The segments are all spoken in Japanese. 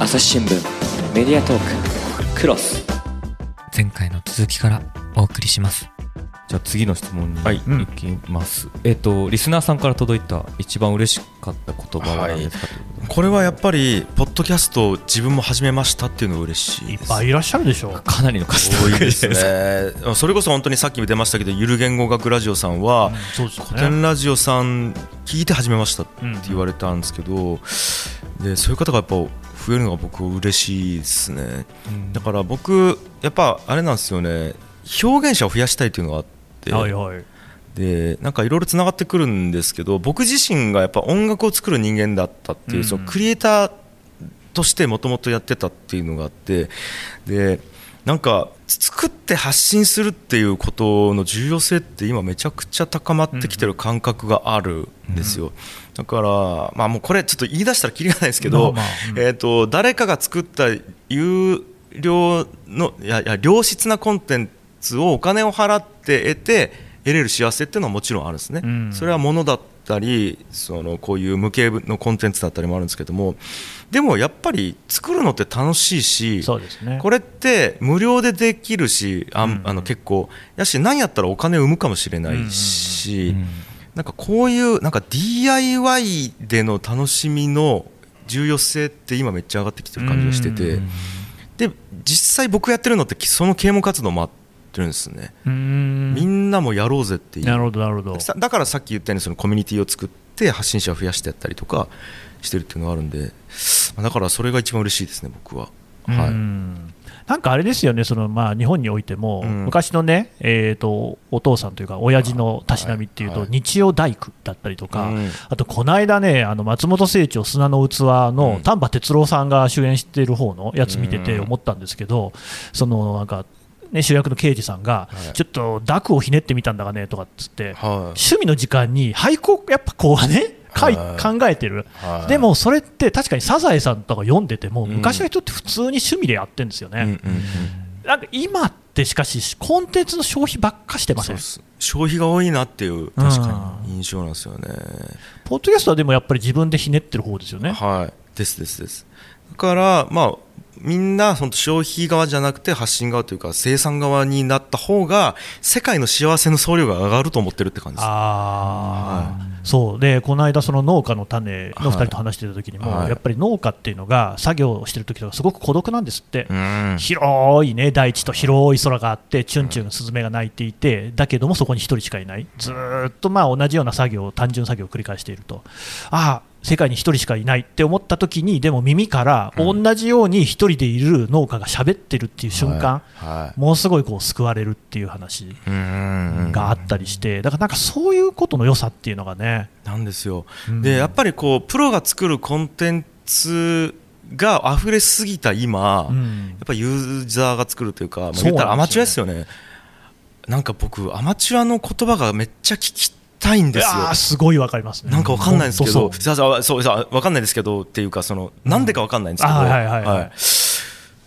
朝日新聞メディアトーククロス。前回の続きからお送りします。じゃあ次の質問にはい。いきます、えっ、とリスナーさんから届いた一番嬉しかった言葉は何ですか、というこれはやっぱりポッドキャストを自分も始めましたっていうのが嬉しいいっぱいいらっしゃるでしょう。かなりの数多いですね。それこそ本当にさっきも出ましたけどゆる言語学ラジオさんは、そうですよ古典ね。ラジオさん聞いて始めましたってうん言われたんですけど、でそういう方がやっぱ増えるのが僕嬉しいですね、だから僕やっぱあれなんですよね。表現者を増やしたいっていうのがあって、はいはい。でなんかいろいろつながってくるんですけど僕自身がやっぱ音楽を作る人間だったっていう、うん。そのクリエイターとしてもともとやってたっていうのがあってでなんか作って発信するっていうことの重要性って今めちゃくちゃ高まってきてる感覚があるんですよ、だからまあもうこれちょっと言い出したらきりがないですけど、えー、と誰かが作った有料のいやいや良質なコンテンツをお金を払って得て得れる幸せっていうのはもちろんあるんですね、うん。それは物だったりそのこういう無形のコンテンツだったりもあるんですけども。でもやっぱり作るのって楽しいしそうですね。これって無料でできるしあ,、うん。あの結構やし何やったらお金を生むかもしれないし、なんかこういうなんか DIY での楽しみの重要性って今めっちゃ上がってきてる感じがしてて。で実際僕やってるのってその啓蒙活動もあってるんですね。みんなもやろうぜっていう。なるほどなるほど。さだからさっき言ったようにそのコミュニティを作って発信者を増やしてやったりとかしてるっていうのがあるんでまあだからそれが一番嬉しいですね僕は。はい。うん。なんかあれですよね、そのまあ日本においても、うん。昔のね、えー、とお父さんというか、親父のたしなみっていうと、はい。日曜大工だったりとか、うん。あとこの間ね、あの松本清張砂の器のうん。丹波哲郎さんが主演している方のやつ見ててうん。思ったんですけど、そのなんか、ね、主役の刑事さんが、はいちょっと濁をひねってみたんだがねとかっつって、はい趣味の時間に俳句をやっぱこうね、かいはい考えてる。はいでもそれって確かにサザエさんとか読んでても、うん昔の人って普通に趣味でやってるんですよね。なんか今ってしかし、コンテンツの消費ばっかしてません？消費が多いなっていう確かに印象なんですよね。ポッドキャストはでもやっぱり自分でひねってる方ですよね。はいですですです。だからまあみんな本当消費側じゃなくて発信側というか生産側になった方が世界の幸せの総量が上がると思ってるって感じです。あー。そう。でこの間、その農家の種の2人と話してた時にも、はい。やっぱり農家っていうのが作業してる時とかすごく孤独なんですって、うん。広い、ね、大地と広い空があって、チュンチュンスズメが鳴いていて、だけどもそこに1人しかいない、ずーっとまあ同じような作業、単純作業を繰り返していると、ああ、世界に1人しかいないって思った時に、でも耳から同じように1人でいる農家が喋ってるっていう瞬間、はい。ものすごいこう救われるっていう話うんがあったりして、だからなんかそういうことの良さっていうのがね、なんですよ。うん。でやっぱりこうプロが作るコンテンツが溢れすぎた今、やうん。っぱユーザーが作るというか、まあ、言ったらアマチュアですよね。なんか僕アマチュアの言葉がめっちゃ聞きたいんですよ。すごいわかりますね。なんかわかんないんですけど、そうささそうさわかんないですけどっていうかそのなんでかわかんないんですけど、あはいはいはい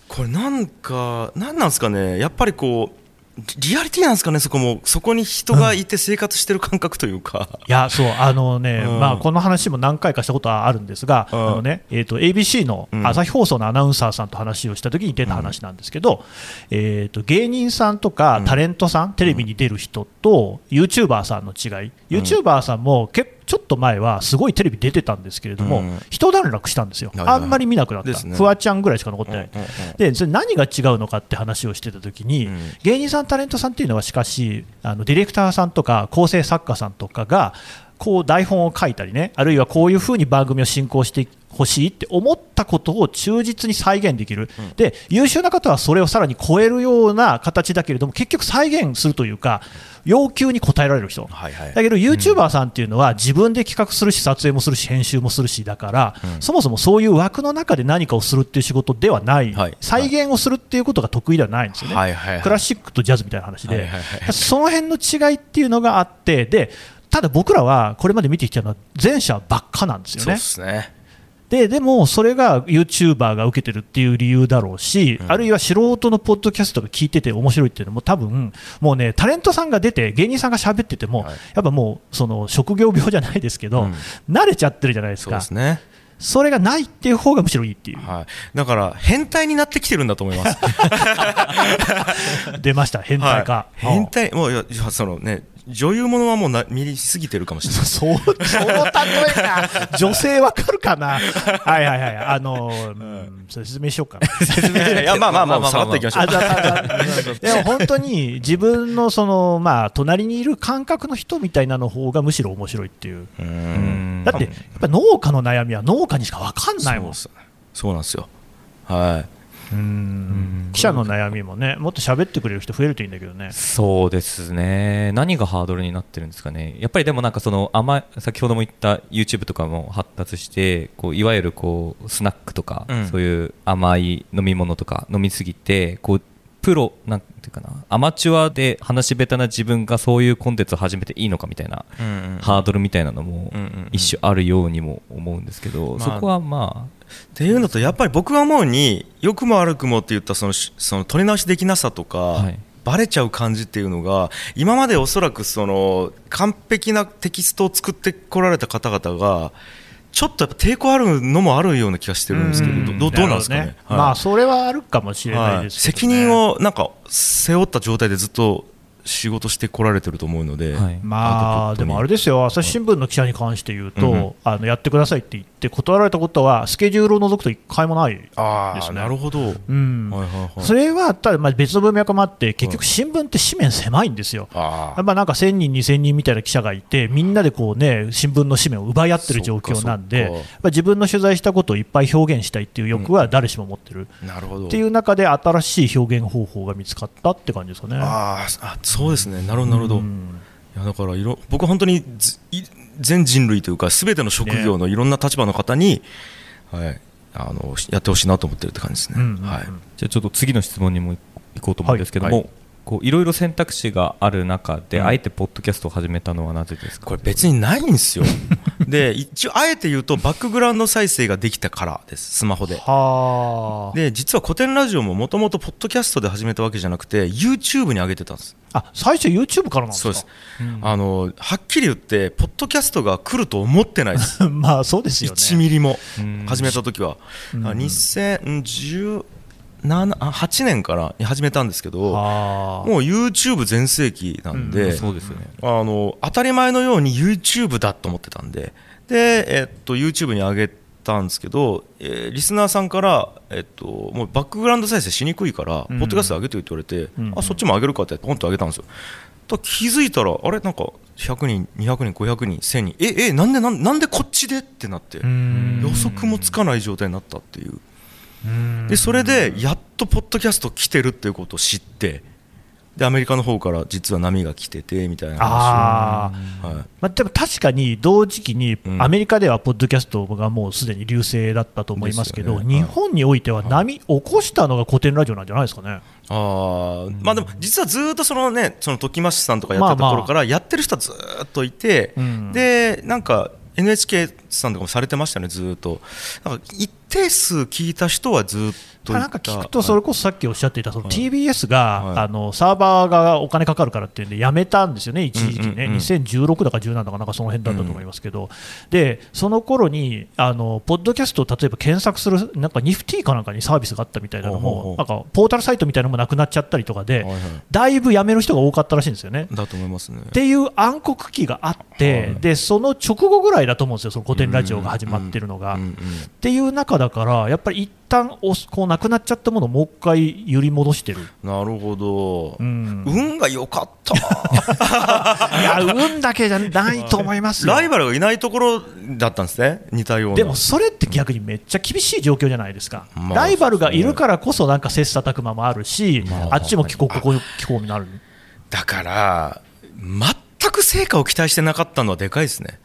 これなんかなんなんですかね。やっぱりこうリリアリティなんですかね。そこも。そこに人がいて生活してる感覚というか。いやそうあのね、うん。まあ、この話も何回かしたことはあるんですが、うん。あのねえー、と ABC のうん。朝日放送のアナウンサーさんと話をしたときに出た話なんですけど、えー、と芸人さんとかうん。タレントさん、テレビに出る人と YouTuber さんの違い、YouTuber さんも結ちょっと前はすごいテレビ出てたんですけれども、うん。一段落したんですよ、あんまり見なくなった、ね。フワちゃんぐらいしか残ってない。うんうんうん。でそれ何が違うのかって話をしてたときに、うん。芸人さん、タレントさんっていうのはしかしあのディレクターさんとか構成作家さんとかがこう台本を書いたりねあるいはこういうふうに番組を進行してほしいって思ったことを忠実に再現できる、で優秀な方はそれをさらに超えるような形だけれども結局再現するというか要求に応えられる人、はいはい。だけど YouTuber さんっていうのは自分で企画するし撮影もするし編集もするしだから、そもそもそういう枠の中で何かをするっていう仕事ではない、はい。再現をするっていうことが得意ではないんですよね、はいはいはい。クラシックとジャズみたいな話で、はいはいはい。その辺の違いっていうのがあってでただ僕らはこれまで見てきたのは前者ばっかなんですよそうねですね。ででもそれが YouTuber が受けてるっていう理由だろうし、あるいは素人のポッドキャストが聞いてて面白いっていうのも多分もうねタレントさんが出て芸人さんが喋ってても、はい。やっぱもうその職業病じゃないですけど、うん。慣れちゃってるじゃないですか。すね。それがないっていう方がむしろいいっていう、はい、だから変態になってきてるんだと思います。出ました、変態か。はい。変態もうそのね女優ものはもうな見すぎてるかもしれない。そう、その例えか、女性わかるかな、はいはいはい、あのー、うん、説明しようかな。説明い。やまあまあまあさらっといきましょうでも本当に自分のその、まあ、隣にいる感覚の人みたいなの方がむしろ面白いっていう、ううん。んだってやっぱ農家の悩みは農家にしか分かんないもん、そうそうなんですよ。はい。うん。記者の悩みもね、もっと喋ってくれる人増えるといいんだけどね。そうですね、何がハードルになってるんですかね、やっぱりでもなんかその甘い先ほども言った YouTube とかも発達して、こういわゆるこうスナックとか、うん。そういう甘い飲み物とか飲みすぎて、こうプロなんていうかな、アマチュアで話し下手な自分がそういうコンテンツを始めていいのかみたいな、ハードルみたいなのもうんうんうん。一種あるようにも思うんですけど、まあ。そこはまっていうのとやっぱり僕が思うに良くも悪くもって言ったそのしその取り直しできなさとか、はい。バレちゃう感じっていうのが今までおそらくその完璧なテキストを作ってこられた方々がちょっとやっぱ抵抗あるのもあるような気がしてるんですけど、どどどうなんですかね？るほどはい。まあ、それはあるかもしれないはいですけど、ね。責任をなんか背負った状態でずっと仕事してこられてると思うので、あ、はい。まあ、でもあれでですよ、朝日新聞の記者に関して言うと、うんうん。あのやってくださいって言って、断られたことは、スケジュールを除くと一回もない、ああ、ですね。なるほど、うん。はいはいはい。それはただまあ別の文脈もあって、結局、新聞って紙面狭いんですよ。あやっぱなんか1000人、2000人みたいな記者がいて、みんなでこう、ね、新聞の紙面を奪い合ってる状況なんで、自分の取材したことをいっぱい表現したいっていう欲は誰しも持ってる、あなるほど。っていう中で、新しい表現方法が見つかったって感じですかね。あそうですね。なるほどなるほど、いうん。やだからいろ僕は本当に全人類というか全ての職業のいろんな立場の方に、はい、あのやってほしいなと思ってるって感じですね、うんうんうん。はい、じゃあちょっと次の質問にも行こうと思うんですけども、はい。こういろいろ選択肢がある中で、うん。あえてポッドキャストを始めたのはなぜですか？これ別にないんですよで一応あえて言うとバックグラウンド再生ができたからですスマホで。はあ。で実は古典ラジオももともとポッドキャストで始めたわけじゃなくて YouTube に上げてたんです。あ最初 YouTube からなんですか？そうです、あのはっきり言ってポッドキャストが来ると思ってないです。まあそうですよね。1ミリもうん。始めた時は、うん。あ2017あ8年から始めたんですけどもう YouTube 全盛期なんで、そうですよね。あの当たり前のように YouTube だと思ってたんでで、えっと、YouTube に上げたんですけど、えーリスナーさんから、えっと、もうバックグラウンド再生しにくいから、うん。ポッドキャスト上げてよって言われて、うん。あそっちも上げるかってポンと上げたんですよ。と気づいたらあれ？なんか100人200人500人1000人ええなんでなんなんでこっちで？ってなってうん。予測もつかない状態になったっていう。うんでそれでやっとポッドキャスト来てるっていうことを知ってでアメリカの方から実は波が来ててみたいな話あはい、まあ、でも確かに同時期にうん。アメリカではポッドキャストがもうすでに流星だったと思いますけど、ね。日本においては波起こしたのが古典ラジオなんじゃないですかね。あー。まあでも実はずーっとそのねその時増さんとかやってた頃からやってる人はずーっといて、うん。でなんか NHK さんとかもされてましたねずーっと。なんか一定数聞いた人はずーっとなんか聞くと、それこそさっきおっしゃっていたその TBS が、はい。あのサーバーがお金かかるからっていうんで、やめたんですよね、一時期ね、うんうん。うん2016だか17だか、なんかその辺だったと思いますけど、でその頃にあのポッドキャストを例えば検索する、なんかニフティかなんかにサービスがあったみたいなのも、なんかポータルサイトみたいなのもなくなっちゃったりとかで、だいぶやめる人が多かったらしいんですよね。だと思いますね。っていう暗黒期があって、でその直後ぐらいだと思うんですよ、その古典ラジオが始まってるのが。っていう中だから、やっぱり一旦おこうなくなっちゃったものをもう一回揺り戻してる、なるほど、うん。運が良かった。いや、運だけじゃないと思いますよ。ライバルがいないところだったんですね似たような。でもそれって逆にめっちゃ厳しい状況じゃないですか、まあライバルがいるからこそ、なんか切磋琢磨もあるし、まああっちも聞こう、ここ聞こうになる、だから全く成果を期待してなかったのはでかいですね。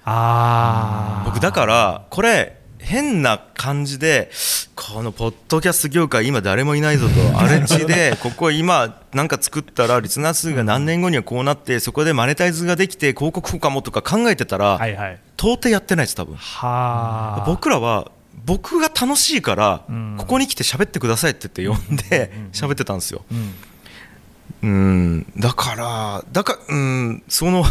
僕だからこれ変な感じでこのポッドキャスト業界今誰もいないぞと荒れ地でここ今なんか作ったらリスナー数が何年後にはこうなってそこでマネタイズができて広告効果もとか考えてたら到底やってないです多分。はあ、僕らは僕が楽しいからうん。ここに来て喋ってくださいって言って呼んで喋ってたんですよ。だからだからうん。その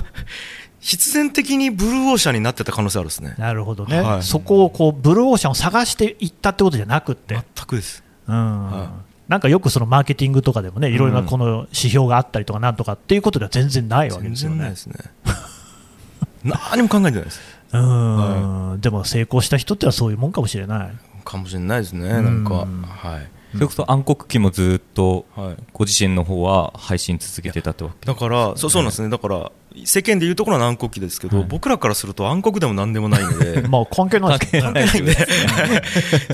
必然的にブルーオーシャンになってた可能性あるですね。なるほどね、はい。そこをこうブルーオーシャンを探していったってことじゃなくって、全くです。うん。はなんかよくそのマーケティングとかでもね、いろいろなこの指標があったりとかなんとかっていうことでは全然ないわけ全ですよね。然ないですね何も考えてないですうん、でも成功した人ってのはそういうもんかもしれない。かもしれないですねなんかうんはいそれこそ暗黒期もずっとはい。ご自身の方は配信続けてたってわけ。だからそうそうなんですね。だから世間でいうところの暗黒期ですけど、僕らからすると暗黒でも何でもないので。まあ関係ないですよね。ないで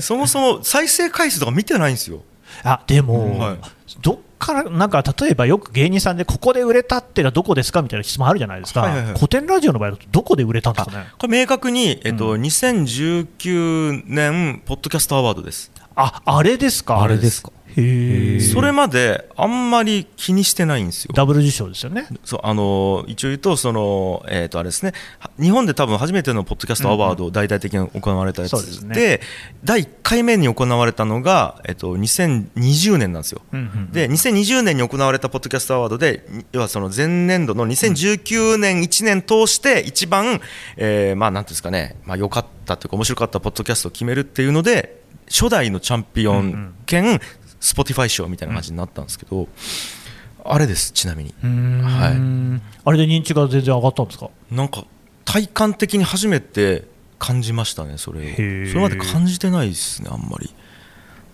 す そもそも再生回数とか見てないんですよ。あでも、はい。どっから、なんか例えばよく芸人さんで、ここで売れたってのはどこですかみたいな質問あるじゃないですか、はいはいはい。古典ラジオの場合だと、どこで売れたんですかね。これ明確に、えっと2019年ポッドキャストアワードですああれですか、あれですか。へえ、それまであんまり気にしてないんですよ。ダブル受賞ですよね。そうあの一応言うとその、えー、とあれですね。は日本で多分初めてのポッドキャストアワード、大々的に行われたやつそうですね。で第1回目に行われたのが、えっと2020年なんですよ。うんうんで2020年に行われたポッドキャストアワードでに要はその前年度の2019年1年通して一番、えーまあなんていうんですかね、まあ良かったというか面白かったポッドキャストを決めるっていうので初代のチャンピオン兼 Spotify 賞みたいな感じになったんですけど、あれですちなみに。はい。あれで認知が全然上がったんですか？なんか体感的に初めて感じましたねそれを。それまで感じてないですねあんまり。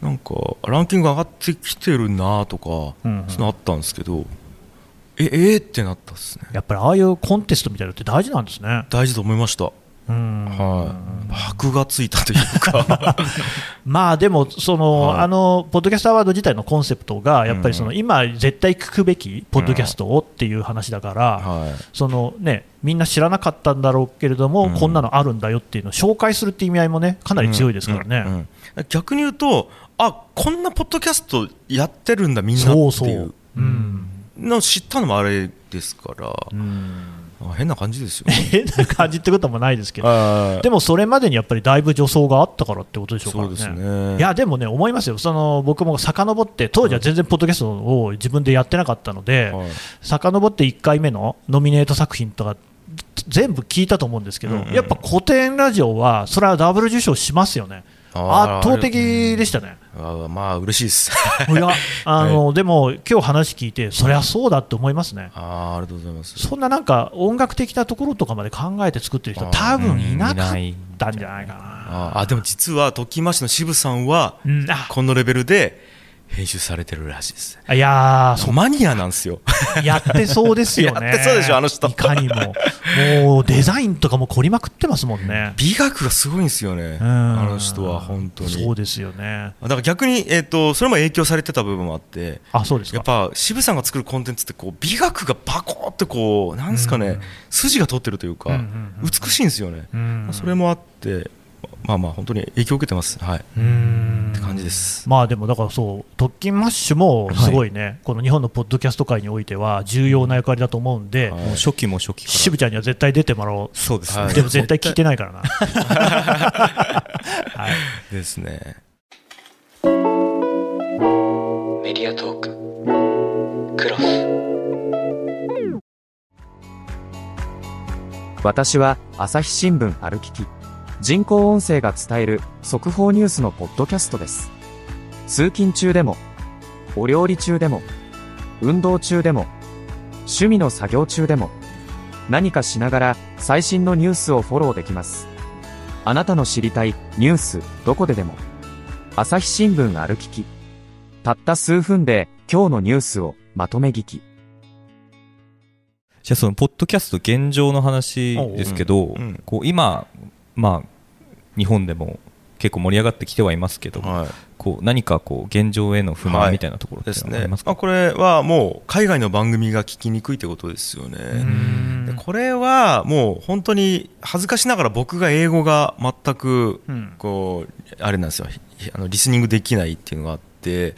なんかランキング上がってきてるなとか、うんうん。そのあったんですけどええーってなったですね。やっぱりああいうコンテストみたいなのって大事なんですね。大事と思いました、うんはい。箔がついたというか。まあでもその、はい。あのポッドキャストアワード自体のコンセプトがやっぱりその、今絶対聞くべきポッドキャストをっていう話だから、はい。そのねみんな知らなかったんだろうけれども、うん。こんなのあるんだよっていうのを紹介するっていう意味合いもねかなり強いですからね。うんうん逆に言うとあこんなポッドキャストやってるんだみんなっていそうう。うん。の知ったのもあれですから、うん。あ変な感じですよ。変な感じってこともないですけど、はいでもそれまでにやっぱりだいぶ助走があったからってことでしょうからね。そうですね。いやでもね、思いますよ、その僕も遡って、当時は全然ポッドキャストを自分でやってなかったので、はい。遡って1回目のノミネート作品とか、全部聞いたと思うんですけど、うんうん。やっぱ古典ラジオは、それはダブル受賞しますよね、圧倒的でしたね。あまあ嬉しいです。いやあのでも、今日話聞いて、そりゃそうだって思いますね。あーありがとうございます。そんななんか音楽的なところとかまで考えて作ってる人、多分いなかったんじゃないかな。あでも実は時増しの渋さんはうんあこのレベルで編集されてるらしいです。いやーそマニアなんですよ。やってそうですよね。やってそうでしょあの人いかにも。もうデザインとかも凝りまくってますもんね。美学がすごいんですよね。うんあの人は本当に。そうですよね。だから逆に、えー、とそれも影響されてた部分もあってあ、そうですやっか。ぱ渋さんが作るコンテンツってこう美学がバコーってこうなんですかね、うん筋が通ってるというか、うんうんうん美しいんですよね、うんそれもあってまあまあ本当に影響を受けてます。はい、うーん。って感じです。まあでもだからそう、特勤マッシュもすごいね、この日本のポッドキャスト界においては重要な役割だと思うんで、はい。初期も初期から。渋ちゃんには絶対出てもらおう。そうですね、はい。でも絶対聞いてないからな。はい。ですね。メディアトーク。クロス。私は朝日新聞歩きき人工音声が伝える速報ニュースのポッドキャストです。通勤中でもお料理中でも運動中でも趣味の作業中でも何かしながら最新のニュースをフォローできます。あなたの知りたいニュースどこででも朝日新聞歩ききたった数分で今日のニュースをまとめ聞き。じゃあそのポッドキャスト現状の話ですけど、うんうん。こう今まあ日本でも結構盛り上がってきてはいますけど、はい。こう何かこう現状への不はい。満みたいなところってですね。まあ、これはもう海外の番組が聞きにくいってことですよね。でこれはもう本当に恥ずかしながら僕が英語が全くうん。こうあれなんですよ。ひあのリスニングできないっていうのがあって。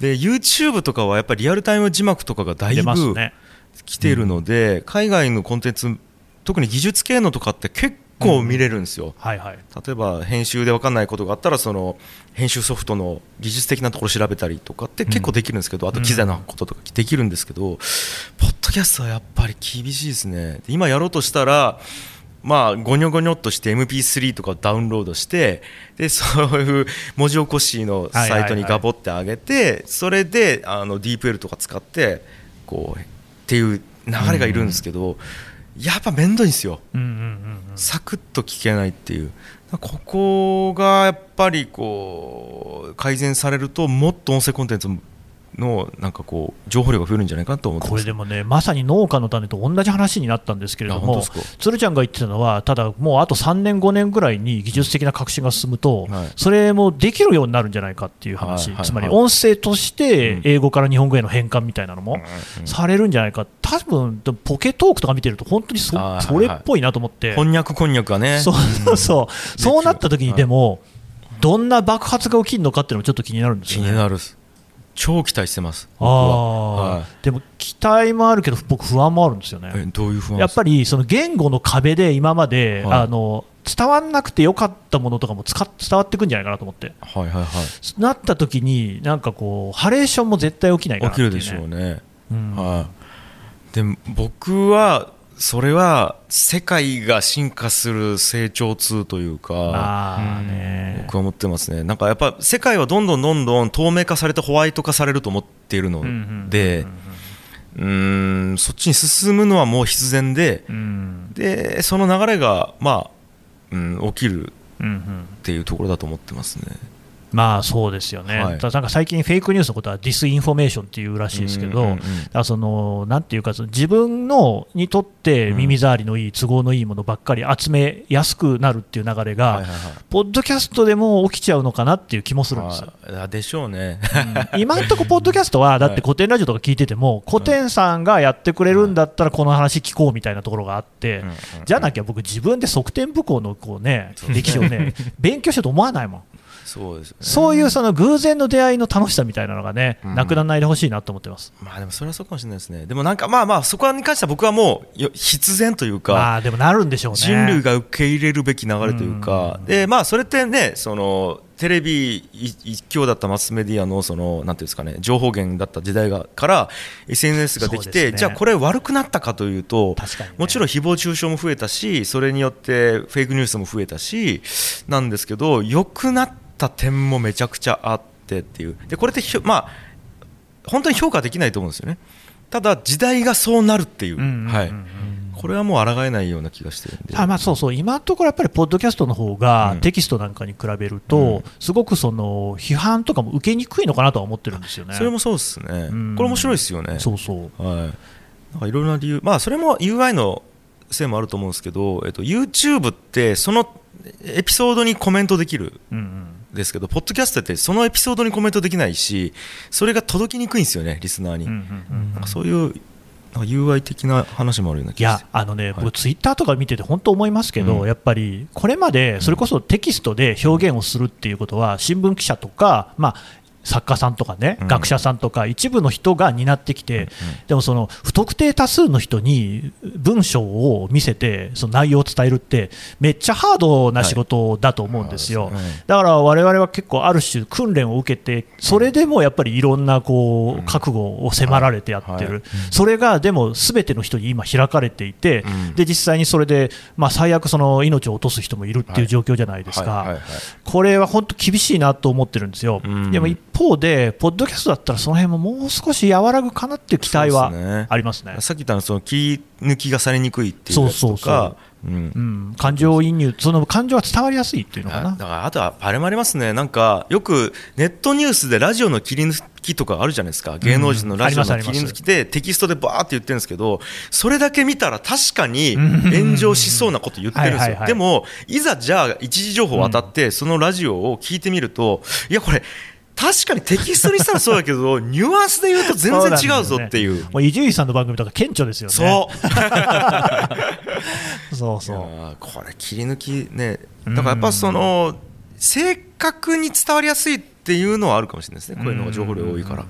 で YouTube とかはやっぱりリアルタイム字幕とかがだいぶね。来ているので、海外のコンテンツ特に技術系のとかって結構見れるんですよ、はいはい。例えば編集で分かんないことがあったらその編集ソフトの技術的なところ調べたりとかって結構できるんですけど、あと機材のこととかできるんですけど、ポッドキャストはやっぱり厳しいですね。で今やろうとしたらまあゴニョゴニョっとして MP3 とかをダウンロードしてでそういう文字起こしのサイトにガボって上げてそれであの DeepL とか使ってこうっていう流れがいるんですけど、やっぱ面倒いんですよ。うんうんうんうんサクッと聞けないっていうここがやっぱりこう改善されるともっと音声コンテンツのなんかこう情報量が増えるんじゃないかなと思ってます。これでもね、まさに農家の種と同じ話になったんですけれども鶴ちゃんが言ってたのは、ただもうあと3年、5年ぐらいに技術的な革新が進むと、はい。それもできるようになるんじゃないかっていう話、はいはいつまりはい音声としてうん。英語から日本語への変換みたいなのもされるんじゃないか、多分でもポケトークとか見てると、本当にそあーそれっぽいなと思って。こんにゃくこんにゃくがね。そう そう。そう、そうなった時にでも、どんな爆発が起きるのかっていうのもちょっと気になるんです気よね。になる超期待してます僕あは、い。でも期待もあるけど、僕、不安もあるんですよね。えどういう不安やっぱりその言語の壁で今まで、はい。あの伝わんなくてよかったものとかも使っ伝わってくんじゃないかなと思って、はいはいはなった時に、なんかこう、ハレーションも絶対起きないかいなっていう、ね、起きるでしょうね、うん。はい。で僕はそれは世界が進化する成長痛というか僕は思ってますね、なんかやっぱ世界はどんどんどんどん透明化されてホワイト化されると思っているので、うーんそっちに進むのはもう必然で、うん。でその流れが、まあうん、起きるっていうところだと思ってますね。まあそうですよね、はい。ただなんか最近、フェイクニュースのことは disinformation っていうらしいですけど、うんうんうんだからそのなんていうか、自分のにとって耳障りのいい、都合のいいものばっかり集めやすくなるっていう流れはいがはい、はい。ポッドキャストでも起きちゃうのかなっていう気もするんですよ。あでしょうね。うん。今んとこポッドキャストは、だって古典ラジオとか聞いてても、古典さんがやってくれるんだったら、この話聞こうみたいなところがあって、じゃなきゃ僕、自分で側転武功のこう、ね、歴史をね、勉強しようと思わないもん。そうですよね。そういうその偶然の出会いの楽しさみたいなのがね、うんなくならないでほしいなと思ってます。まあでもそれはそうかもしれないですね。でもなんかまあまあそこに関しては僕はもうよ必然というか、まあでもなるんでしょうね。人類が受け入れるべき流れというか、でまあそれってねそのテレビ一一強だったマスメディアのそのなんていうんですかね情報源だった時代がから SNS ができてねじゃあこれ悪くなったかというと確かにねもちろん誹謗中傷も増えたしそれによってフェイクニュースも増えたしなんですけど良くなった点もめちゃくちゃあってっていう。でこれってまあ本当に評価できないと思うんですよね。ただ時代がそうなるっていう、はい、これはもう抗えないような気がしてるんで。あまあ、そうそう、今のところやっぱりポッドキャストの方がうん。テキストなんかに比べると、うん。すごくその批判とかも受けにくいのかなとは思ってるんですよね。それもそうですね、うん。これ面白いですよね。そうそう。はい。なんかいろいろな理由、まあそれも UI のせいもあると思うんですけど、えっと YouTube ってそのエピソードにコメントできるうんうんんですけど、ポッドキャストってそのエピソードにコメントできないし、それが届きにくいんですよね、リスナーに。そういうなんか UI 的な話もあるようない。やあのね、はい僕、ツイッターとか見てて本当思いますけど、うんやっぱりこれまでそれこそテキストで表現をするっていうことは、新聞記者とか、まあ、作家さんとかね、うん。学者さんとか、一部の人が担ってきて、でもその不特定多数の人に文章を見せて、その内容を伝えるって、めっちゃハードな仕事だと思うんですよ。だから我々は結構ある種訓練を受けてそれでもやっぱりいろんなこう覚悟を迫られてやってはい。るそれがでも全ての人に今開かれていてうん。で実際にそれでまあ最悪その命を落とす人もいるっていう状況じゃないですか。これは本当厳しいなと思ってるんですよ。うん。でも一方でポッドキャストだったらその辺ももう少し和らぐかなっていう期待はありますね。さっき言ったのその切り抜きがされにくいっていうやつとか、感情移入その感情が伝わりやすいっていうのかな。あだからあとはあれもありますね、なんかよくネットニュースでラジオの切り抜きとかあるじゃないですか、芸能人のラジオの切り抜きでテキストでバーって言ってるんですけど、それだけ見たら確かに炎上しそうなこと言ってるんですよ、でも、いざじゃあ、一時情報当たって、そのラジオを聞いてみると、いや、これ、確かにテキストにしたらそうだけど、ニュアンスで言うと全然違うぞっていう。もう伊集院さんの番組とか顕著ですよね。そう。そうそう。これ切り抜きね。だからやっぱその正確に伝わりやすいっていうのはあるかもしれないですね。こういうのが情報量多いから。だ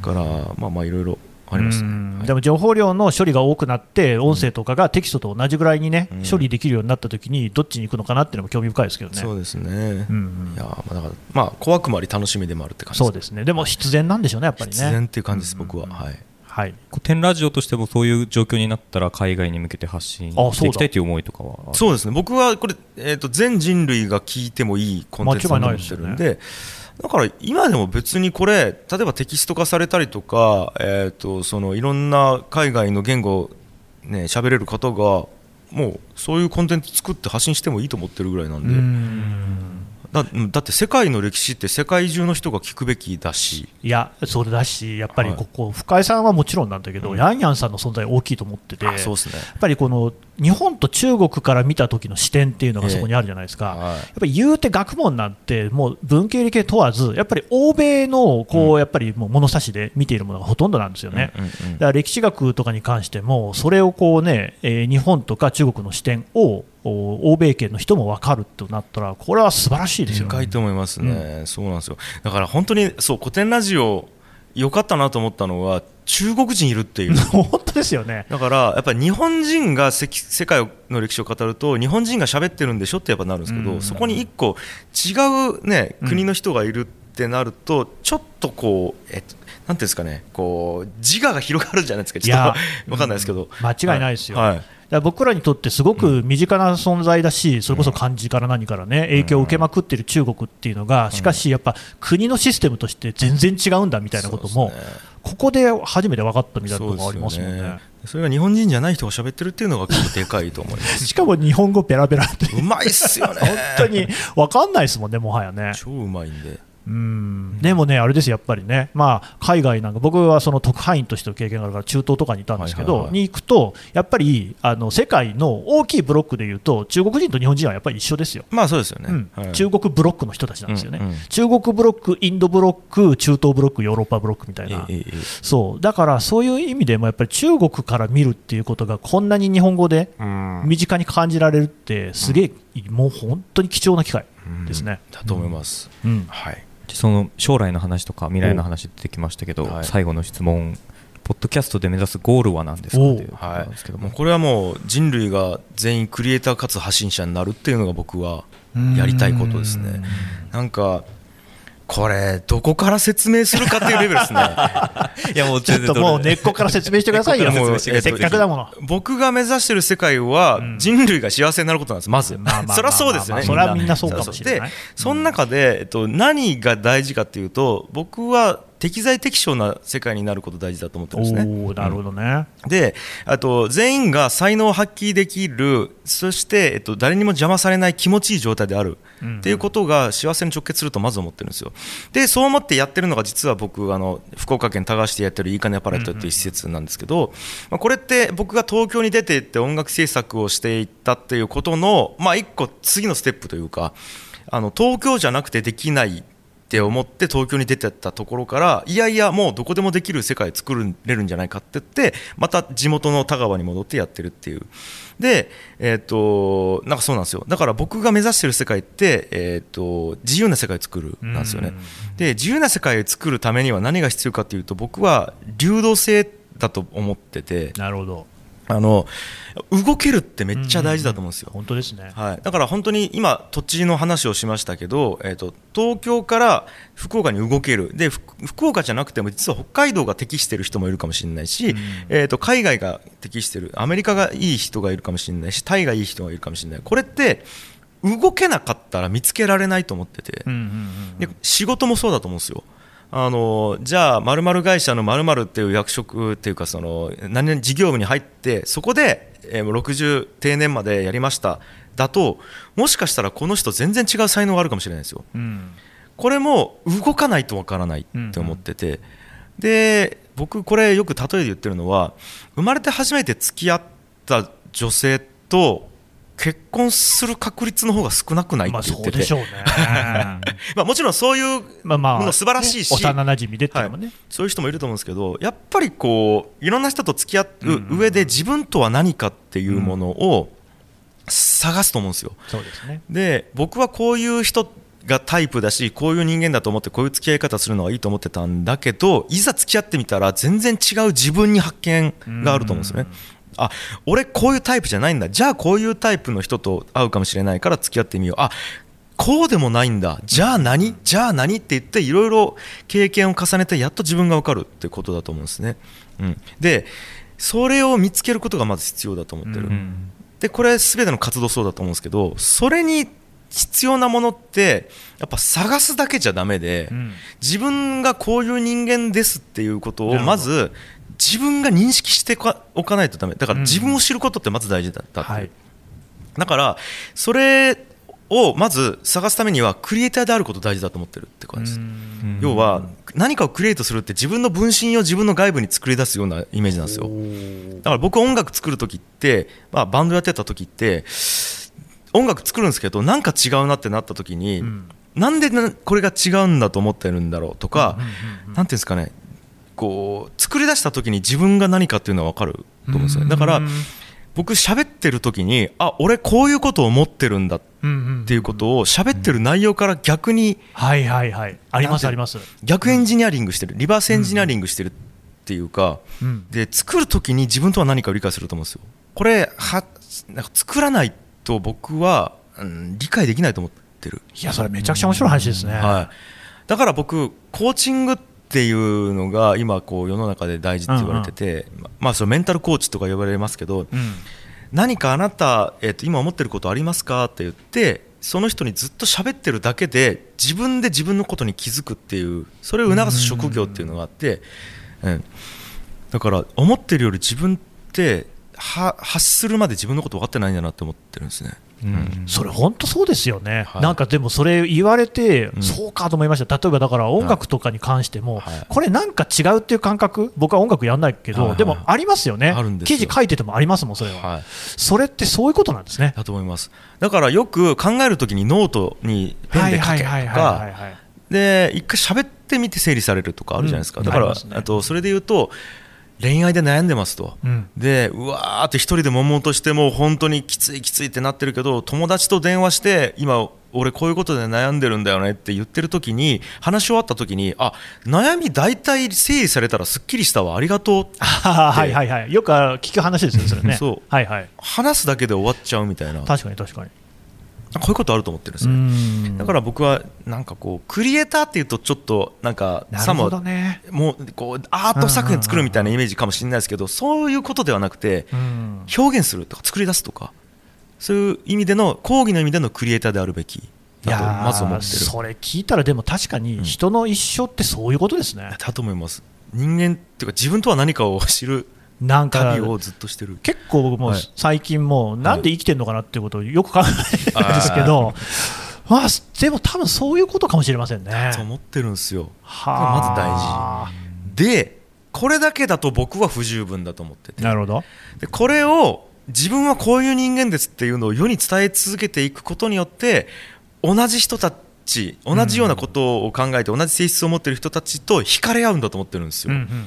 からまあまあいろいろあります。ね、でも情報量の処理が多くなって、音声とかがテキストと同じぐらいにね、うん。処理できるようになったときに、どっちに行くのかなっていうのも興味深いですけどね。そうですね、うんうん。いやまあだからまあ怖くもあり楽しみでもあるって感じそうですね、でも必然なんでしょうね、やっぱりね。必然っていう感じです、僕は、はい。はい、古典ラジオとしてもそういう状況になったら海外に向けて発信あしていきたいという思いとかはそうですね。僕はこれ、えー、と全人類が聞いてもいいコンテンツだと思ってるんでだから今でも別にこれ例えばテキスト化されたりとか、えー、とそのいろんな海外の言語ね喋れる方がもうそういうコンテンツ作って発信してもいいと思ってるぐらいなんで、だだって世界の歴史って世界中の人が聞くべきだし。いや、それだし、やっぱりはい。ここ、深井さんはもちろんなんだけど、うん。ヤンヤンさんの存在大きいと思ってて、あそうですね。やっぱりこの日本と中国から見た時の視点っていうのがそこにあるじゃないですか、はい。やっぱり言うて学問なんて、もう文系理系問わず、やっぱり欧米のこう、やっぱりもう物差しで見ているものがほとんどなんですよね。うんうんうん。だから歴史学とかに関しても、それをこうね、えー日本とか中国の視点をお欧米圏の人も分かるとなったら、これは素晴らしいですよね。でかいと思いますね、そうなんですよ。だから本当にそう古典ラジオ良かったなと思ったのは中国人いるっていう。本当ですよね。だからやっぱり日本人がせき世界の歴史を語ると日本人が喋ってるんでしょってやっぱなるんですけど、うん。そこに一個違う、ね、国の人がいるってなると、ちょっとこう、えっと、なんていうんですかねこう自我が広がるじゃないですかちょっとわかんないですけど、間違いないですよ。はい。はいら僕らにとってすごく身近な存在だし、それこそ漢字から何からね、影響を受けまくっている中国っていうのが、しかしやっぱ国のシステムとして全然違うんだみたいなことも、ここで初めて分かったみたいなところがありますもんね。それが日本人じゃない人が喋ってるっていうのが結構でかいと思いますしかも日本語ペラペラって、う。まいっすよね。本当に分かんないですもんね、もはやね。超うまいんでうん。でもね、あれですやっぱりね、まあ、海外なんか、僕はその特派員としての経験があるから、中東とかにいたんですけど、に行くと、やっぱりあの世界の大きいブロックでいうと、中国人と日本人はやっぱり一緒ですよ。まあそうですよね、うん。はい。中国ブロックの人たちなんですよね、うんうん。中国ブロック、インドブロック、中東ブロック、ヨーロッパブロックみたいな、ええええそう。だからそういう意味でも、やっぱり中国から見るっていうことが、こんなに日本語で身近に感じられるって、すげえ、もう本当に貴重な機会ですね。だと思います、うん。はいその将来の話とか未来の話出てきましたけど、はい。最後の質問ポッドキャストで目指すゴールは何ですかっていうことなんですけども、もうこれはもう人類が全員クリエイターかつ発信者になるっていうのが僕はやりたいことですね。なんかこれどこから説明するかっていうレベルですね。いやもうちょっともう根っこから説明してくださいよ、もうせっかくだもの。僕が目指してる世界はん。人類が幸せになることなんです。まず、まあまあまあ そりゃそうですよね。まあそれはみんな。そうかもしれない。でその中で、えっと、何が大事かっていうと僕は適材適所な世界になること大事だと思ってるんですね。なるほどね。であと全員が才能を発揮できるそして、えっと、誰にも邪魔されない気持ちいい状態である、うんっていうことが幸せに直結するとまず思ってるんですよでそう思ってやってるのが実は僕あの福岡県田川市でやってるいいかねパレットっていう施設なんですけど、まあ、これって僕が東京に出て行って音楽制作をしていったっていうことの、まあ、一個次のステップというかあの東京じゃなくてできないって思って東京に出てったところからいやいやもうどこでもできる世界作れるんじゃないかって言ってまた地元の田川に戻ってやってるっていう。でえっ、となんかそうなんですよ。だから僕が目指してる世界ってえっ、と自由な世界を作るなんですよね。で自由な世界を作るためには何が必要かっていうと僕は流動性だと思ってて。なるほど。あの動けるってめっちゃ大事だと思うんですよ、本当ですね。はい、だから本当に今、土地の話をしましたけど、えー、と東京から福岡に動ける。で、ふ福岡じゃなくても実は北海道が適している人もいるかもしれないし、えー、と海外が適している、アメリカがいい人がいるかもしれないし、タイがいい人がいるかもしれない、これって動けなかったら見つけられないと思ってて、うんうんうん。で仕事もそうだと思うんですよ。あのじゃあ、まる会社のまるっていう役職っていうかその何々事業部に入ってそこで、えーもう60定年までやりました。だともしかしたらこの人全然違う才能があるかもしれないですよ。うん。これも動かないとわからないって思ってて、で僕これよく例えで言ってるのは生まれて初めて付き合った女性と結婚する確率の方が少なくないってまあ言ってて、そうでしょうね。まあもちろんそういうまあまあ、もの素晴らしいし幼馴染でっていうのもね。そういう人もいると思うんですけどやっぱりこういろんな人と付き合う上で自分とは何かっていうものを探すと思うんですよ。そうですね。で僕はこういう人がタイプだしこういう人間だと思ってこういう付き合い方するのはいいと思ってたんだけどいざ付き合ってみたら全然違う自分に発見があると思うんですよね。あ俺こういうタイプじゃないんだ。じゃあこういうタイプの人と会うかもしれないから付き合ってみよう。あこうでもないんだ。じゃあ何？じゃあ何？って言っていろいろ経験を重ねてやっと自分が分かるってことだと思うんですね、うん、でそれを見つけることがまず必要だと思ってる、でこれ全ての活動そうだと思うんですけどそれに必要なものってやっぱ探すだけじゃダメで、うん。自分がこういう人間ですっていうことをまず自分が認識しておかないとダメ。だから自分を知ることってまず大事だったっていう。はい。だからそれをまず探すためにはクリエイターであること大事だと思ってるって感じです。要は何かをクリエイトするって自分の分身を自分の外部に作り出すようなイメージなんですよ。だから僕音楽作る時って、まあ、バンドやってた時って音楽作るんですけどなんか違うなってなった時に、ん。なんでなこれが違うんだと思ってるんだろうとか、なんていうんですかねこう作り出した時に自分が何かっていうのは分かると思うんですよね。だから僕喋ってる時にあ俺こういうことを思ってるんだっていうことを喋ってる内容から逆にはいはいはい。ありますあります。逆エンジニアリングしてる。リバースエンジニアリングしてるっていうか、うんで作る時に自分とは何かを理解すると思うんですよ。これはなんか作らないと僕は、うん、理解できないと思ってる、いやそれめちゃくちゃ面白い話ですね。はい、だから僕コーチングっていうのが今こう世の中で大事って言われてて、ままあそのメンタルコーチとか呼ばれますけど、うん。何かあなた、えー、と今思ってることありますかって言ってその人にずっと喋ってるだけで自分で自分のことに気づくっていうそれを促す職業っていうのがあって、うん、だから思ってるより自分っては発するまで自分のこと分かってないんだなって思ってるんですね。うん。それ本当そうですよね、はい。なんかでもそれ言われて、うん。そうかと思いました、例えばだから音楽とかに関しても、はい。これなんか違うっていう感覚、僕は音楽やんないけど、でもありますよね。記事書いててもありますもん、それは、はい。それってそういうことなんですね。だと思います。だからよく考えるときにノートにペンで書けとかはいで一回喋ってみて整理されるとかあるじゃないですか、うん。だからあとそれで言うと恋愛で悩んでますと、うん。でうわーって一人で悶々としてもう本当にきついきついってなってるけど友達と電話して今俺こういうことで悩んでるんだよねって言ってる時に話し終わった時にあ悩み大体整理されたらすっきりしたわ。ありがとう。はいはいはい、よく聞く話ですよ、それね。そう。はいはい、話すだけで終わっちゃうみたいな。こ確かに確かに。ういうことあると思ってるんですうよん。だから僕はなんかこうクリエイターっていうとちょっとなんかさも。もうこうアート作品作るみたいなイメージかもしれないですけどそういうことではなくてうん。表現するとか作り出すとかそういう意味での講義の意味でのクリエイターであるべきいやだとまず思ーってる。それ聞いたら、でも確かに人の一生ってそういうことですね。だと思います。人間っていうか自分とは何かを知るなんか旅をずっとしてる。結構僕もはい。最近もうなんで生きてるのかなっていうことをよく考えるんですけど、まあ、でも多分そういうことかもしれませんね。と思ってるんですよ。はあ。でこれだけだと僕は不十分だと思ってて。なるほど。でこれを自分はこういう人間ですっていうのを世に伝え続けていくことによって同じ人たち同じようなことを考えて同じ性質を持っている人たちと惹かれ合うんだと思ってるんですよ、うんうん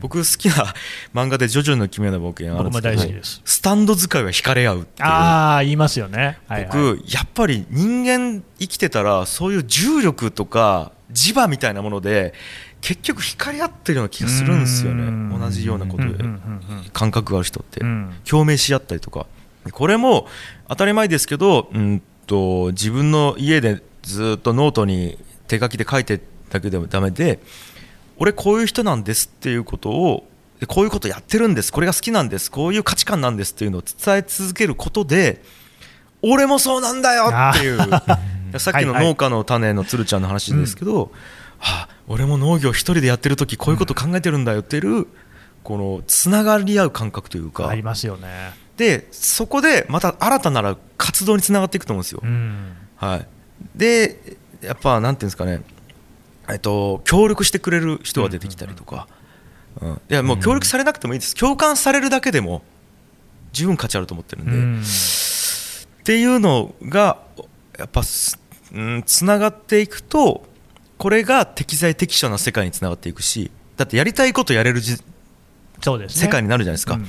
僕好きな漫画で「ジョジョの奇妙な冒険」あるんですけどスタンド使いは惹かれ合うっていう。ああ、言いますよね。はいはい。僕やっぱり人間生きてたらそういう重力とか磁場みたいなもので結局惹かれ合ってるような気がするんですようん。ね同じようなことで。うんうんうん感覚がある人って。うん。共鳴し合ったりとか。でこれも当たり前ですけどうんと自分の家でずっとノートに手書きで書いてだけでもダメで俺こういう人なんですっていうことをでこういうことやってるんです。これが好きなんです。こういう価値観なんですっていうのを伝え続けることで俺もそうなんだよっていう。さっきのはいはい農家の種の鶴ちゃんの話ですけど、はあ、俺も農業一人でやってる時こういうこと考えてるんだよっていうこのつながり合う感覚というか。ありますよね。でそこでまた新たなら活動につながっていくと思うんですよ。うん。はい、でやっぱなんていうんですかね、えっと、協力してくれる人が出てきたりとか、うん。いやもう協力されなくてもいいです。共感されるだけでも十分価値あると思ってるんで、うん。っていうのがやっぱすうんつながっていくとこれが適材適所な世界につながっていくしだってやりたいことやれるじそうですね。世界になるじゃないですか、うんうん。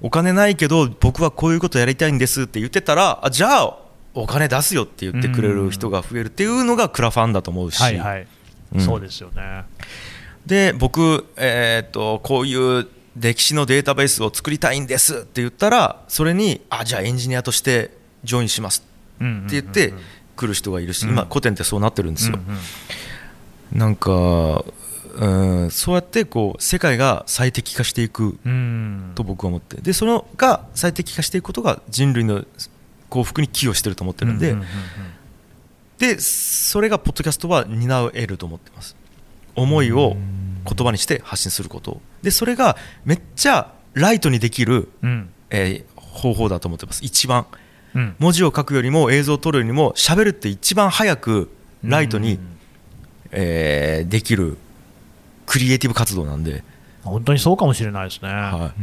お金ないけど僕はこういうことやりたいんですって言ってたらあじゃあお金出すよって言ってくれる人が増えるっていうのがクラファンだと思うし、はいはい、うん。そうですよね。で僕、えーっとこういう歴史のデータベースを作りたいんですって言ったらそれにあじゃあエンジニアとしてジョインしますって言って来る人がいるし、うん。今古典ってそうなってるんですよ、うんうんなんかうんそうやってこう世界が最適化していくうん。と僕は思って。でそれが最適化していくことが人類の幸福に寄与してると思ってるんで、うんうんうんでそれがポッドキャストは担えると思ってます。思いを言葉にして発信すること。でそれがめっちゃライトにできる、うん。えー方法だと思ってます。一番。うん。文字を書くよりも映像を撮るよりも喋るって一番早くライトに、えーできるクリエイティブ活動なんで、本当にそうかもしれないですね。はい、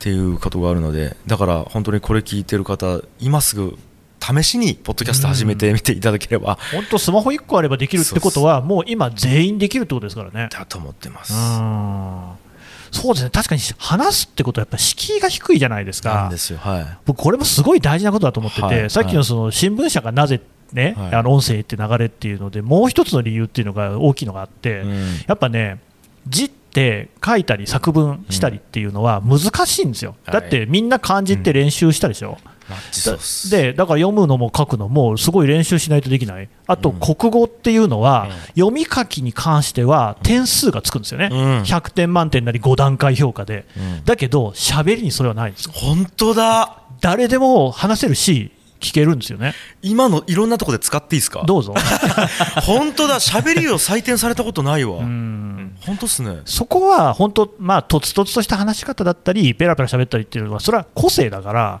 っていうことがあるのでだから本当にこれ聞いてる方今すぐ試しにポッドキャスト始めてみていただければ。本当、スマホ1個あればできるってことは、もう今、全員できるってことですからね。だと思ってます。うん。そうですね、確かに話すってことは、やっぱり敷居が低いじゃないですか。なんで、すよ、はい。僕、これもすごい大事なことだと思ってて、はい。さっきのその新聞社がなぜ、ねはい。あの音声って流れっていうので、もう一つの理由っていうのが大きいのがあって、うん。やっぱね、字って書いたり作文したりっていうのは難しいんですよ、はい。だってみんな漢字って練習したでしょ。う。でだから読むのも書くのもすごい練習しないとできない、あと国語っていうのは、読み書きに関しては点数がつくんですよね、うん。100点満点なり5段階評価で、うん。だけど、喋りにそれはないんですよ、本当だ。誰でも話せるし、聞けるんですよね、今のいろんなところで使っていいですか？どうぞ。本当だ。喋りを採点されたことないわ。うん本当っすね。そこは本当、まあ、とつとつとした話し方だったり、ペラペラ喋ったりっていうのは、それは個性だから、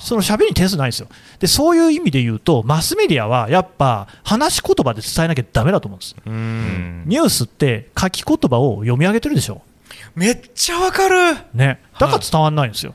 その喋りに点数ないんですよ。で、そういう意味で言うと、マスメディアはやっぱ、話し言葉で伝えなきゃだめだと思うんです。うん。ニュースって書き言葉を読み上げてるでしょ、めっちゃわかる。ね、だから伝わんないんですよ、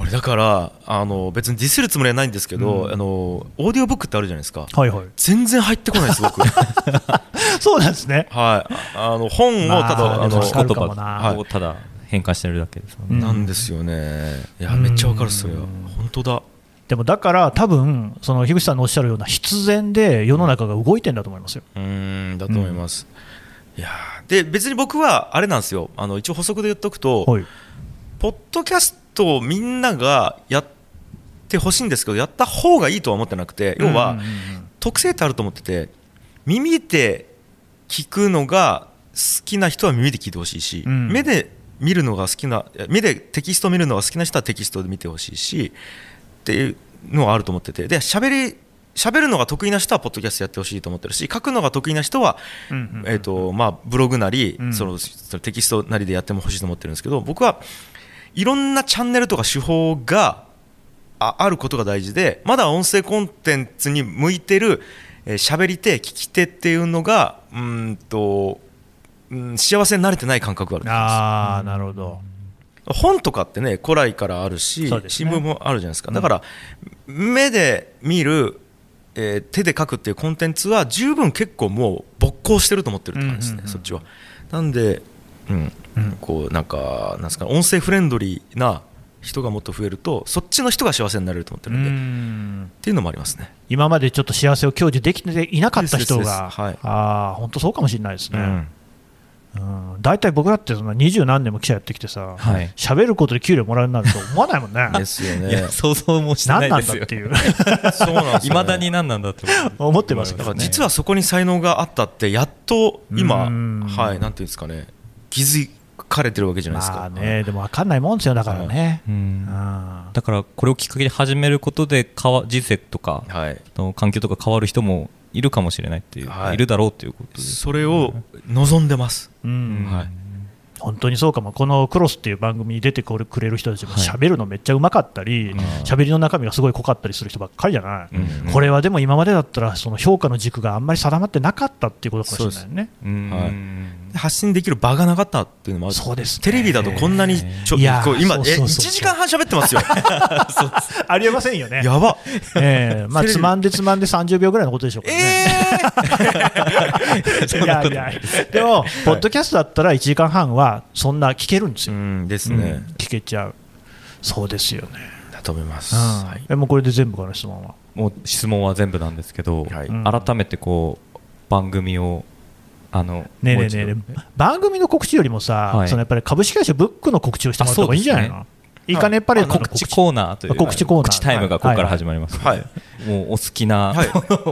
俺だからあの別にディスるつもりはないんですけど、うん。あのオーディオブックってあるじゃないですか。はいはい、全然入ってこないです僕。は いそうなんですね、ああの本をただ、まああのでもわかるかもな。はい。をただ変換してるだけですねうんなんですよね。いやめっちゃわかるっすそれは。本当だ。でもだから、多分その樋口さんのおっしゃるような必然で世の中が動いてんだと思いますよ。うーんだと思います、いやー。で別に僕はあれなんですよ。あの一応補足で言っとくと、はい。ポッドキャストをみんながやってほしいんですけどやった方がいいとは思ってなくて要は特性ってあると思ってて耳で聞くのが好きな人は耳で聞いてほしいし、うん。目で見るのが好きな目でテキストを見るのが好きな人はテキストで見てほしいしっていうのはあると思っててで喋り喋るのが得意な人はポッドキャストやってほしいと思ってるし書くのが得意な人はえーとまあ、ブログなり、そのテキストなりでやってもほしいと思ってるんですけど僕はいろんなチャンネルとか手法がああることが大事でまだ音声コンテンツに向いてるえー喋、り手聞き手っていうのがうーんと、うん、幸せに慣れてない感覚があると思います。ああ、なるほど。本とかってね古来からあるし、ね。新聞もあるじゃないですか。だから、目で見る、えー手で書くっていうコンテンツは十分結構もう没効してると思ってるって感じですね、うんうんうん。そっちは。なんで、うん。うんこうなんかなんですか音声フレンドリーな人がもっと増えるとそっちの人が幸せになれると思ってうるんで、っん。ていうのもありますね、今までちょっと幸せを享受できていなかった人が、はい。ああ、本当そうかもしれないですね。うん。うん。大体僕だってそんな二十何年も記者やってきてさ、はい。喋ることで給料もらえるなんて思わないもんね。ですよね。想像もしてな何なんいですよ。だっていう。そうなんいまだに何なんだって思ってますだかね。実はそこに才能があったってやっと今うん。はいなんていうんですかね気づかれてるわけじゃないですか、まあね、でも分かんないもんですよ、だからね。ううん。んだからこれをきっかけで始めることで変わ人生とかはい。の環境とか変わる人もいるかもしれないっていう、はい。い、るだろうっていうことそれを望んでます、うん。はい。本当にそうかも、このクロスっていう番組に出てくれる人たちもはい。喋るのめっちゃうまかったり、喋、りの中身がすごい濃かったりする人ばっかりじゃない、うん。これはでも今までだったら、その評価の軸があんまり定まってなかったっていうことかもしれないね。うん。はい発信できる場がなかったっていうのもある。そうですね。テレビだとこんなにちょいや今えそうそうそう。1時間半喋ってますよ。ありえませんよね。やば。ええ。まあ、つまんでつまんで30秒ぐらいのことでしょうかね。いやいや、でも、ポッドキャストだったら1時間半はそんな聞けるんですうよ、んですうんね、聞けちゃう、そうですよね。と思います、うん。はい。えもうこれで全部かな質問は。もう質問は全部なんですけど、はい。うん改めてこう番組をあのねえねねえねえ番組の告知よりもさ、はい。そのやっぱり株式会社ブックの告知をしてもらった方がいいんじゃないあの、いいかねパレットの告知コーナーという告知コーナー。告知タイムがここから始まります、はい。もうお好きな、は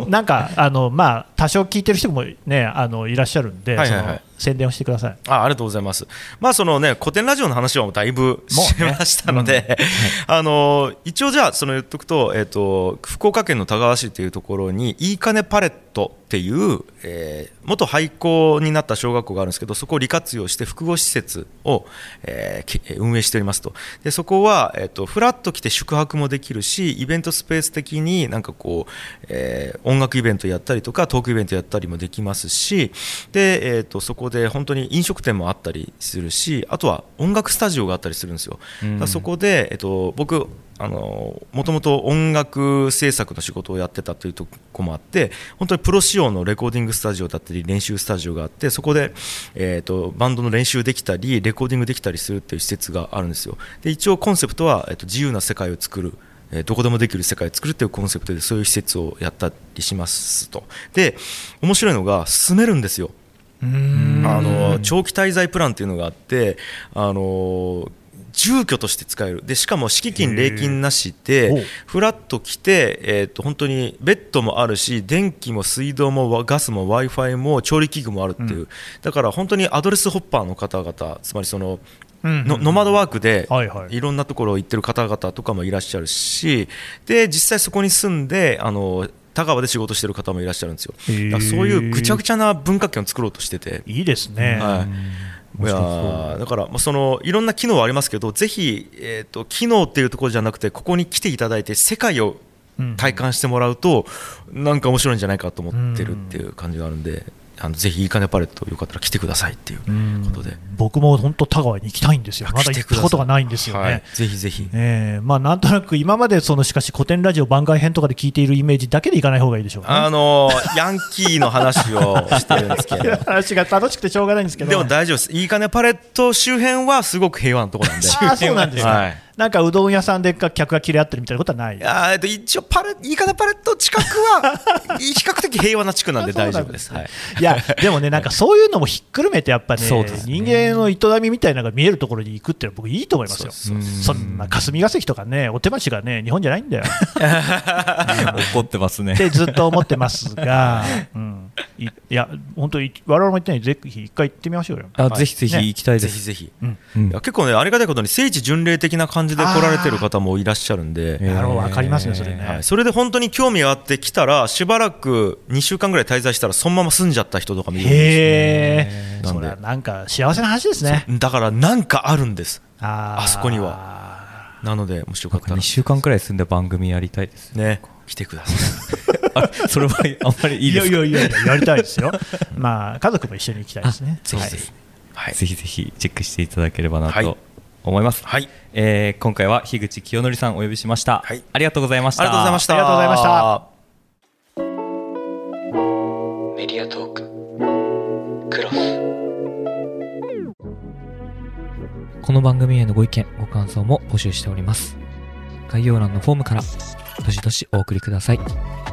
い。なんかあの、まあ、多少聞いてる人も、ね、あのいらっしゃるんで、はいはいはい。その宣伝をしてください。あありがとうございます。まあそのね古典ラジオの話はもうだいぶしましたので、あの一応じゃあその言っとくとえっ、と福岡県の田川市っていうところにいいかねパレットっていう、えー元廃校になった小学校があるんですけどそこを利活用して複合施設を、えーけ運営しておりますとでそこは、えっとフラッと来て宿泊もできるしイベントスペース的になんかこう、えー音楽イベントやったりとかトークイベントやったりもできますしで、えー、とそこで本当に飲食店もあったりするしあとは音楽スタジオがあったりするんですよ。うん。そこで、えっと僕あのもともと音楽制作の仕事をやってたというとこもあって本当にプロ仕様のレコーディングスタジオだったり練習スタジオがあってそこで、えー、とバンドの練習できたりレコーディングできたりするっていう施設があるんですよ。で一応コンセプトは、えっと自由な世界を作るえーどこでもできる世界を作るっていうコンセプトでそういう施設をやったりしますと。で面白いのが住めるんですよあの長期滞在プランっていうのがあってあの住居として使える。でしかも敷金礼金なしでフラッと来て、えー、と本当にベッドもあるし電気も水道もわガスも w i f i も調理器具もあるっていう、だから本当にアドレスホッパーの方々つまりそののノマドワークでいろんなところ行ってる方々とかもいらっしゃるしで実際そこに住んであの田川で仕事してる方もいらっしゃるんですよ。へー。そういうぐちゃぐちゃな文化圏を作ろうとしてて。いいですね。はい、いやーだからまあそのいろんな機能はありますけどぜひ、えー、と機能っていうところじゃなくてここに来ていただいて世界を体感してもらうと、なんか面白いんじゃないかと思ってるっていう感じがあるんで、あのぜひいいかねパレットよかったら来てくださいっていうことで、僕も本当田川に行きたいんですよ。まだ行ったことがないんですよね。はい、ぜひぜひ。ええ。まあなんとなく今までそのしかし古典ラジオ番外編とかで聞いているイメージだけでいかない方がいいでしょうね。あのーヤンキーの話をしてるんですけど。話が楽しくてしょうがないんですけど。でも大丈夫です。いいかねパレット周辺はすごく平和なところなんで。ああそうなんですか、はいなんかうどん屋さんで客が切れ合ってるみたいなことはない？あーえっと一応パレいいかねパレット近くは 比較的平和な地区なんで大丈夫です。はい。いやでもね、なんかそういうのもひっくるめて、やっぱねそうですね。人間の営みみたいなのが見えるところに行くっていうのは、僕、いいと思いますよ、そん。な霞が関とかね、お手町がね、日本じゃないんだよ。怒ってますね。ってずっと思ってますが、うん、いいや、本当に、我々も言ったように、ぜひ一回行ってみましょうよ。あぜひぜひ行きたいです、ぜひぜひ。うん。結構ねありがたいことに聖地巡礼的な感じで来られてる方もいらっしゃるんで。なるほど、わかりますね、それね。はい、それで本当に興味があって来たらしばらく2週間ぐらい滞在したらそのまま住んじゃった人とかもいるんですへえ、なんで。それはなんか幸せな話ですね。だからなんかあるんです。あー。あそこには。なのでもしよかったら。2週間くらい住んで番組やりたいですね来てください。あれそれはあんまりいいいですか？やいやいやいや、やりたいですよ。まあ、家族も一緒に行きたいですね。ぜひぜひはい。ぜひぜひチェックしていただければなはい。と思います、はい。えー今回は樋口清則さんお呼びしました、はい。ありがとうございました。ありがとうございました。ありがとうございました。メディアトーク。クロス。この番組へのご意見、ご感想も募集しております。概要欄のフォームから、どしどしお送りください。